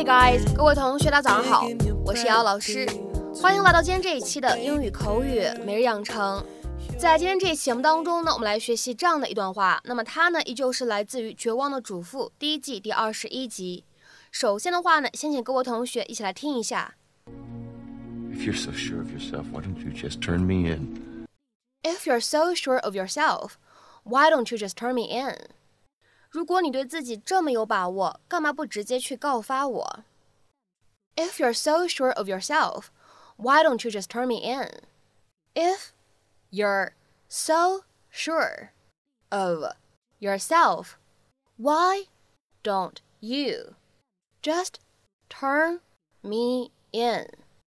Hi guys，各位同学，大家早上好，我是瑶瑶老师，欢迎来到今天这一期的英语口语每日养成。在今天这一期节目当中呢，我们来学习这样的一段话，那么它呢依旧是来自于《绝望的主妇》第一季第二十一集。首先的话呢，先请各位同学一起来听一下。If you're so sure of yourself, why don't you just turn me in? If you're so sure of yourself, why don't you just turn me in? 如果你对自己这么有把握，干嘛不直接去告发我？If you're so sure of yourself, why don't you just turn me in? If you're so sure of yourself, why don't you just turn me in?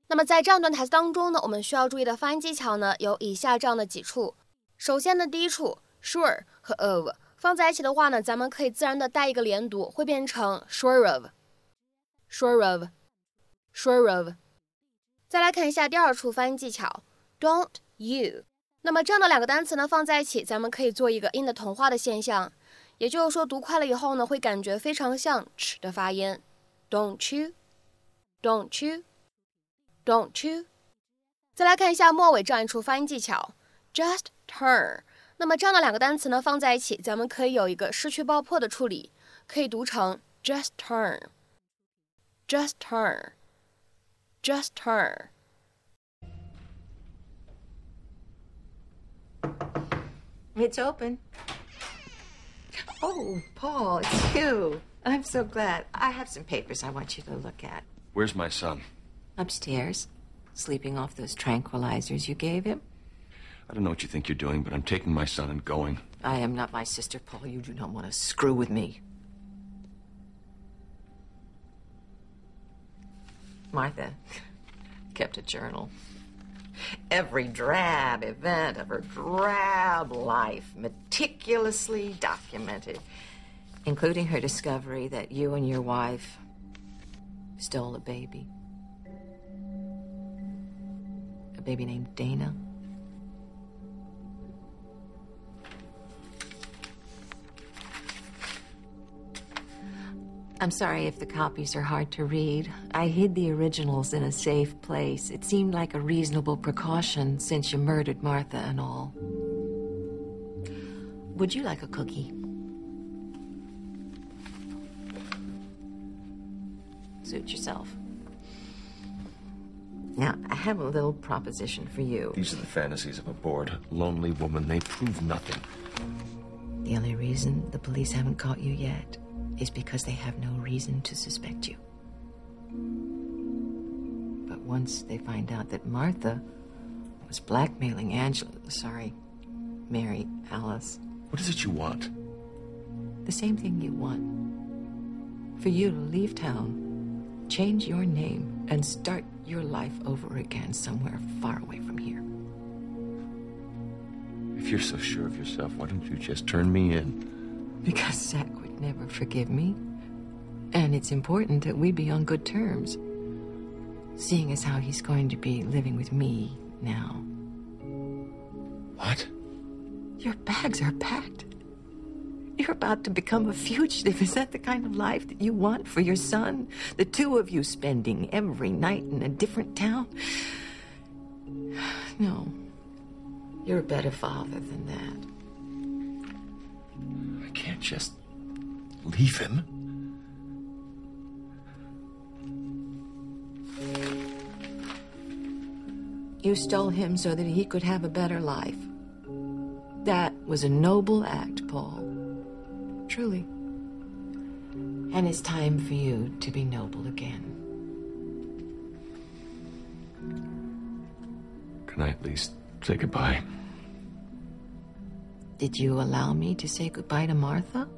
那么在这样段台词当中呢，我们需要注意的发音技巧呢，有以下这样的几处。首先呢，第一处，sure 和 of 放在一起的话呢，咱们可以自然的带一个连读，会变成 sure of，sure of，sure of。再来看一下第二处发音技巧，don't you。那么这样的两个单词呢，放在一起，咱们可以做一个音的同化的现象，也就是说读快了以后呢，会感觉非常像 ch 的发音，don't you，don't you。Don't you？再来看一下末尾这样一处发音技巧，just turn。那么这样的两个单词呢放在一起，咱们可以有一个失去爆破的处理，可以读成 just turn，just turn，just turn。It's open. Oh, Paul, it's you. I'm so glad. I have some papers I want you to look at. Where's my son? Upstairs, sleeping off those tranquilizers you gave him. I don't know what you think you're doing, but I'm taking my son and going. I am not my sister, Paul. You do not want to screw with me. Martha kept a journal. Every drab event of her drab life, meticulously documented, including her discovery that you and your wife stole a baby. A baby named Dana. I'm sorry if the copies are hard to read. I hid the originals in a safe place. It seemed like a reasonable precaution since you murdered Martha and all. Would you like a cookie? Suit yourself. Now, I have a little proposition for you. These are the fantasies of a bored, lonely woman. They prove nothing. The only reason the police haven't caught you yet is because they have no reason to suspect you. But once they find out that Martha was blackmailing Angela, sorry, Mary Alice, What is it you want? the same thing you want. For you to leave town, change your name, and start your life over again somewhere far away from here. If you're so sure of yourself, why don't you just turn me in? Because Zach never forgive me. And it's important that we be on good terms. Seeing as how he's going to be living with me now. What? Your bags are packed. You're about to become a fugitive. Is that the kind of life that you want for your son? The two of you spending every night in a different town? No. You're a better father than that. I can't just leave him. You stole him so that he could have a better life. That was a noble act, Paul. Truly. And it's time for you to be noble again. Can I at least say goodbye? Did you allow me to say goodbye to Martha?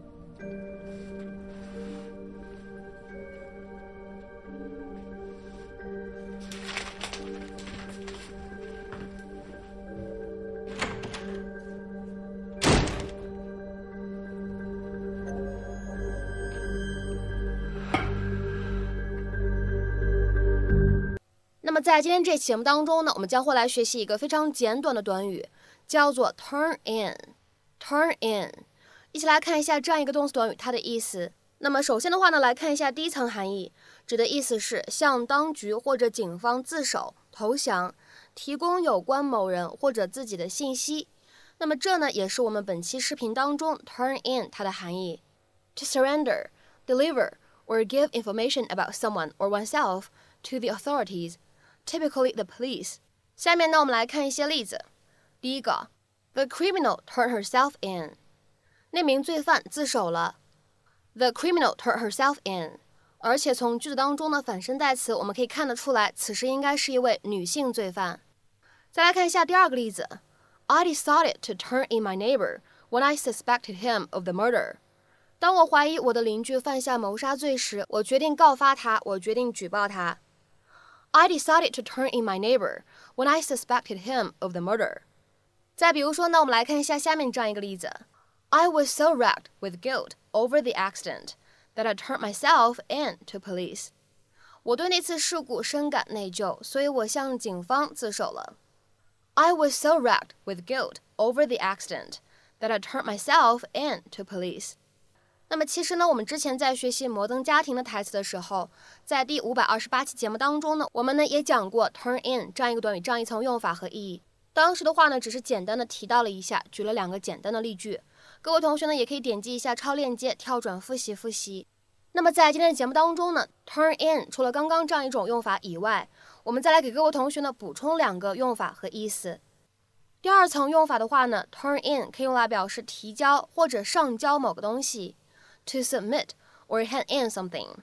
在今天这期节目当中呢，我们将会来学习一个非常简短的短语，叫做 turn in。turn in，一起来看一下这样一个动词短语，它的意思。那么首先的话呢，来看一下第一层含义，指的意思是向当局或者警方自首、投降，提供有关某人或者自己的信息。那么这呢，也是我们本期视频当中 turn in 它的含义：to surrender, deliver or give information about someone or oneself to the authorities, typically the police。下面呢，我们来看一些例子。第一个，The criminal turned herself in，那名罪犯自首了。The criminal turned herself in，而且从句子当中的反身代词，我们可以看得出来，此时应该是一位女性罪犯。再来看一下第二个例子，I decided to turn in my neighbor when I suspected him of the murder。当我怀疑我的邻居犯下谋杀罪时，我决定告发他，我决定举报他。I decided to turn in my neighbor when I suspected him of the murder。再比如说呢，我们来看一下下面这样一个例子。I was so racked with guilt over the accident that I turned myself in to police. 我对那次事故深感内疚，所以我向警方自首了。I was so racked with guilt over the accident that I turned myself in to police. 那么其实呢，我们之前在学习《摩登家庭》的台词的时候，在第五百二十八期节目当中呢，我们呢也讲过 turn in 这样一个短语这样一层用法和意义。当时的话呢，只是简单的提到了一下，举了两个简单的例句。各位同学呢，也可以点击一下超链接，跳转复习复习。那么在今天的节目当中呢，turn in 除了刚刚这样一种用法以外，我们再来给各位同学呢补充两个用法和意思。第二层用法的话呢，turn in 可以用来表示提交或者上交某个东西 ，to submit or hand in something。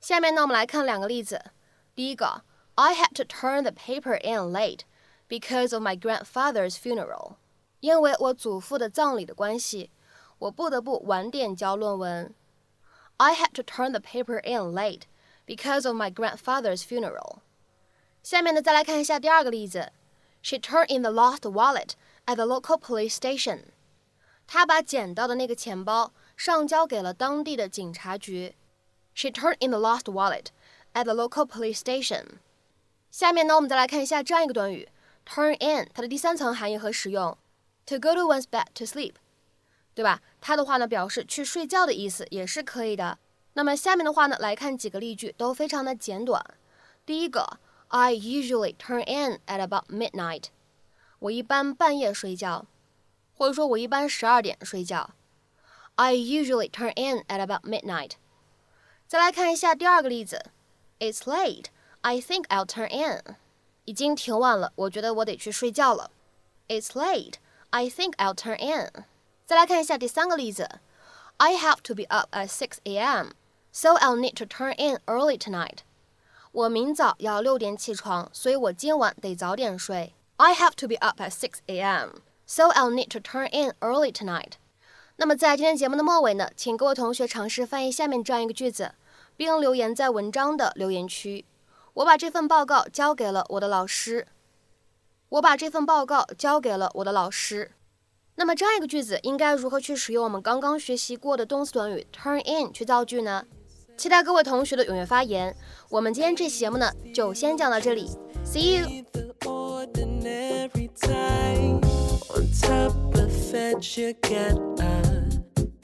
下面呢，我们来看两个例子。第一个，I had to turn the paper in late because of my grandfather's funeral。因为我祖父的葬礼的关系。我不得不晚点交论文。I had to turn the paper in late because of my grandfather's funeral。下面呢，再来看一下第二个例子。She turned in the lost wallet at the local police station。她把捡到的那个钱包 上交给了当地的警察局。She turned in the lost wallet at the local police station。下面呢，我们再来看一下这样一个短语，turn in，它的第三层含义和使用，to go to one's bed to sleep。对吧？它的话呢，表示去睡觉的意思也是可以的。那么下面的话呢，来看几个例句，都非常的简短。第一个，I usually turn in at about midnight。我一般半夜睡觉，或者说我一般十二点睡觉。I usually turn in at about midnight。再来看一下第二个例子，It's late. I think I'll turn in。已经挺晚了，我觉得我得去睡觉了。It's late. I think I'll turn in。再来看一下第三个例子，I have to be up at 6 a.m. So I'll need to turn in early tonight. 我明早要六点起床，所以我今晚得早点睡。I have to be up at 6 a.m. So I'll need to turn in early tonight. 那么在今天节目的末尾呢，请各位同学尝试翻译下面这样一个句子，并留言在文章的留言区。我把这份报告交给了我的老师。我把这份报告交给了我的老师。那么这样一个句子应该如何去使用我们刚刚学习过的动词短语 turn in 去造句呢？期待各位同学的踊跃发言。我们今天这期节目呢，就先讲到这里，See you。